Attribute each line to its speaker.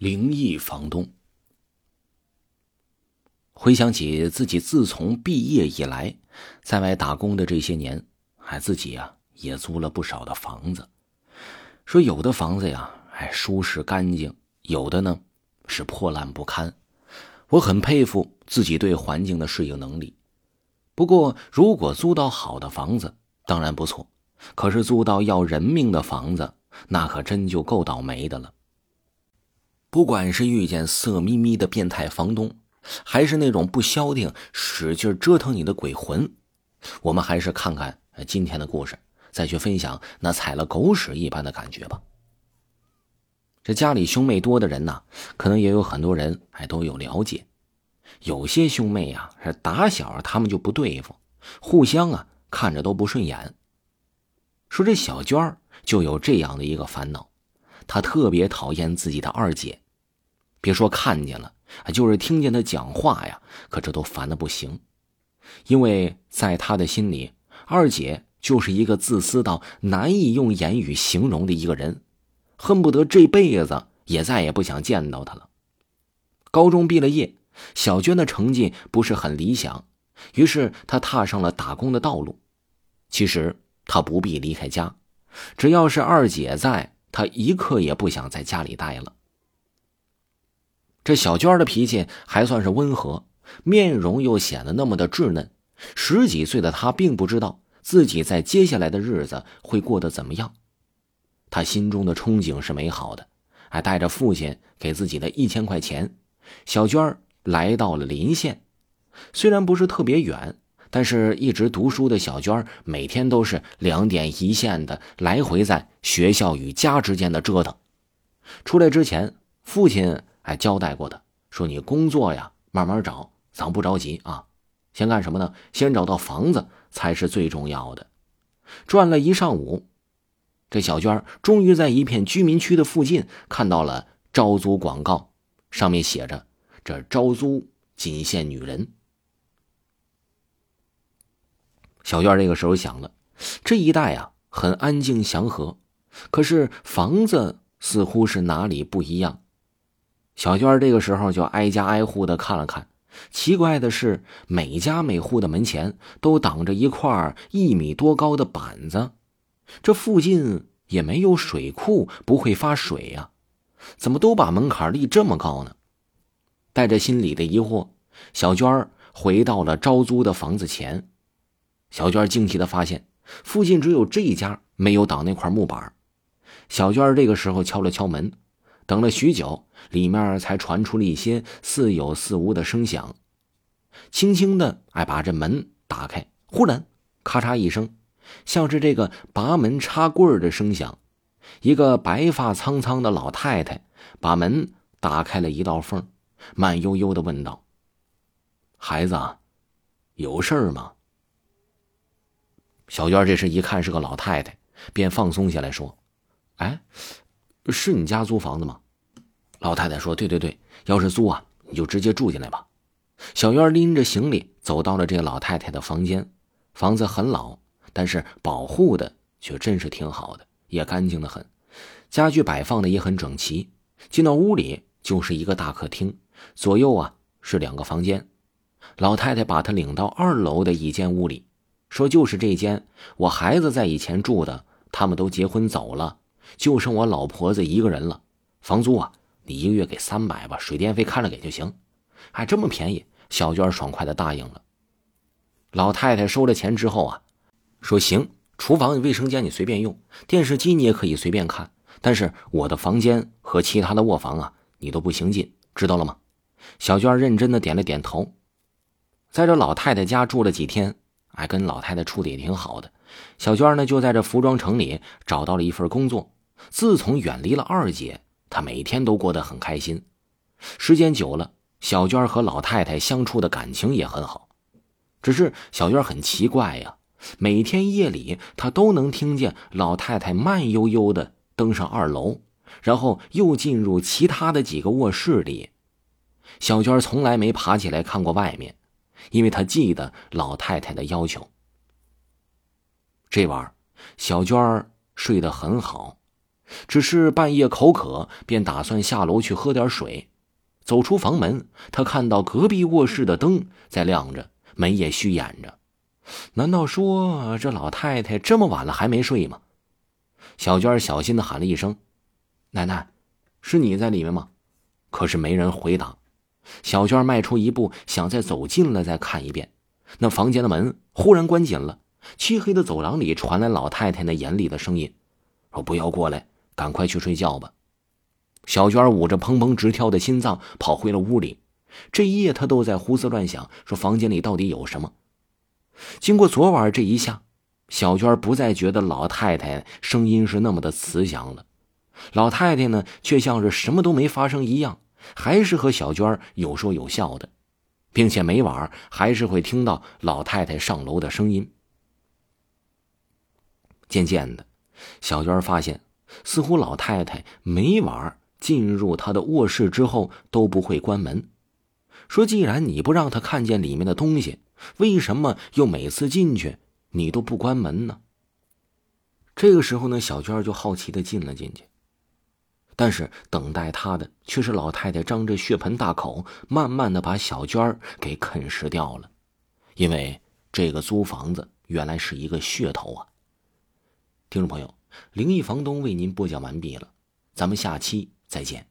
Speaker 1: 灵异房东。回想起自己自从毕业以来，在外打工的这些年，还自己呀也租了不少的房子。说有的房子呀，哎舒适干净；有的呢是破烂不堪。我很佩服自己对环境的适应能力。不过，如果租到好的房子，当然不错；可是租到要人命的房子，那可真就够倒霉的了。不管是遇见色眯眯的变态房东，还是那种不消停、使劲折腾你的鬼魂，我们还是看看今天的故事，再去分享那踩了狗屎一般的感觉吧。这家里兄妹多的人呐，可能也有很多人还都有了解。有些兄妹呀，是打小他们就不对付，互相啊看着都不顺眼。说这小娟就有这样的一个烦恼。她特别讨厌自己的二姐，别说看见了，就是听见他讲话呀，可这都烦的不行。因为在他的心里，二姐就是一个自私到难以用言语形容的一个人，恨不得这辈子也再也不想见到她了。高中毕了业，小娟的成绩不是很理想，于是她踏上了打工的道路。其实她不必离开家，只要是二姐在。她一刻也不想在家里待了。这小娟的脾气还算是温和，面容又显得那么的稚嫩。十几岁的她并不知道自己在接下来的日子会过得怎么样。她心中的憧憬是美好的，还带着父亲给自己的一千块钱，小娟来到了临县。虽然不是特别远。但是，一直读书的小娟每天都是两点一线的来回在学校与家之间的折腾。出来之前，父亲还交代过的，说：“你工作呀，慢慢找，咱不着急啊。先干什么呢？先找到房子才是最重要的。”转了一上午，这小娟终于在一片居民区的附近看到了招租广告，上面写着：“这招租仅限女人。”小娟这个时候想了，这一带啊很安静祥和，可是房子似乎是哪里不一样。小娟这个时候就挨家挨户的看了看，奇怪的是，每家每户的门前都挡着一块一米多高的板子，这附近也没有水库，不会发水呀，怎么都把门槛立这么高呢？带着心里的疑惑，小娟回到了招租的房子前。小娟惊奇的发现，附近只有这一家没有挡那块木板。小娟这个时候敲了敲门，等了许久，里面才传出了一些似有似无的声响。轻轻的，哎，把这门打开。忽然，咔嚓一声，像是这个拔门插棍的声响。一个白发苍苍的老太太把门打开了一道缝，慢悠悠的问道：“孩子，有事儿吗？”小娟这时一看是个老太太，便放松下来说：“哎，是你家租房子吗？”老太太说：“对对对，要是租啊，你就直接住进来吧。”小院拎着行李走到了这个老太太的房间。房子很老，但是保护的却真是挺好的，也干净的很，家具摆放的也很整齐。进到屋里就是一个大客厅，左右啊是两个房间。老太太把她领到二楼的一间屋里。说就是这间，我孩子在以前住的，他们都结婚走了，就剩我老婆子一个人了。房租啊，你一个月给三百吧，水电费看着给就行。还这么便宜，小娟爽快的答应了。老太太收了钱之后啊，说行，厨房、卫生间你随便用，电视机你也可以随便看，但是我的房间和其他的卧房啊，你都不行进，知道了吗？小娟认真的点了点头。在这老太太家住了几天。还跟老太太处的也挺好的，小娟呢就在这服装城里找到了一份工作。自从远离了二姐，她每天都过得很开心。时间久了，小娟和老太太相处的感情也很好。只是小娟很奇怪呀，每天夜里她都能听见老太太慢悠悠的登上二楼，然后又进入其他的几个卧室里。小娟从来没爬起来看过外面。因为她记得老太太的要求。这晚，小娟睡得很好，只是半夜口渴，便打算下楼去喝点水。走出房门，他看到隔壁卧室的灯在亮着，门也虚掩着。难道说这老太太这么晚了还没睡吗？小娟小心的喊了一声：“奶奶，是你在里面吗？”可是没人回答。小娟迈出一步，想再走近了再看一遍。那房间的门忽然关紧了。漆黑的走廊里传来老太太那严厉的声音：“说不要过来，赶快去睡觉吧。”小娟捂着砰砰直跳的心脏跑回了屋里。这一夜她都在胡思乱想，说房间里到底有什么。经过昨晚这一下，小娟不再觉得老太太声音是那么的慈祥了。老太太呢，却像是什么都没发生一样，还是和小娟有说有笑的，并且每晚还是会听到老太太上楼的声音。渐渐的，小娟发现，似乎老太太每晚进入她的卧室之后都不会关门。说：“既然你不让她看见里面的东西，为什么又每次进去你都不关门呢？”这个时候呢，小娟就好奇的进了进去。但是等待她的却是老太太张着血盆大口，慢慢的把小娟给啃食掉了。因为这个租房子原来是一个噱头啊。听众朋友，灵异房东为您播讲完毕了，咱们下期再见。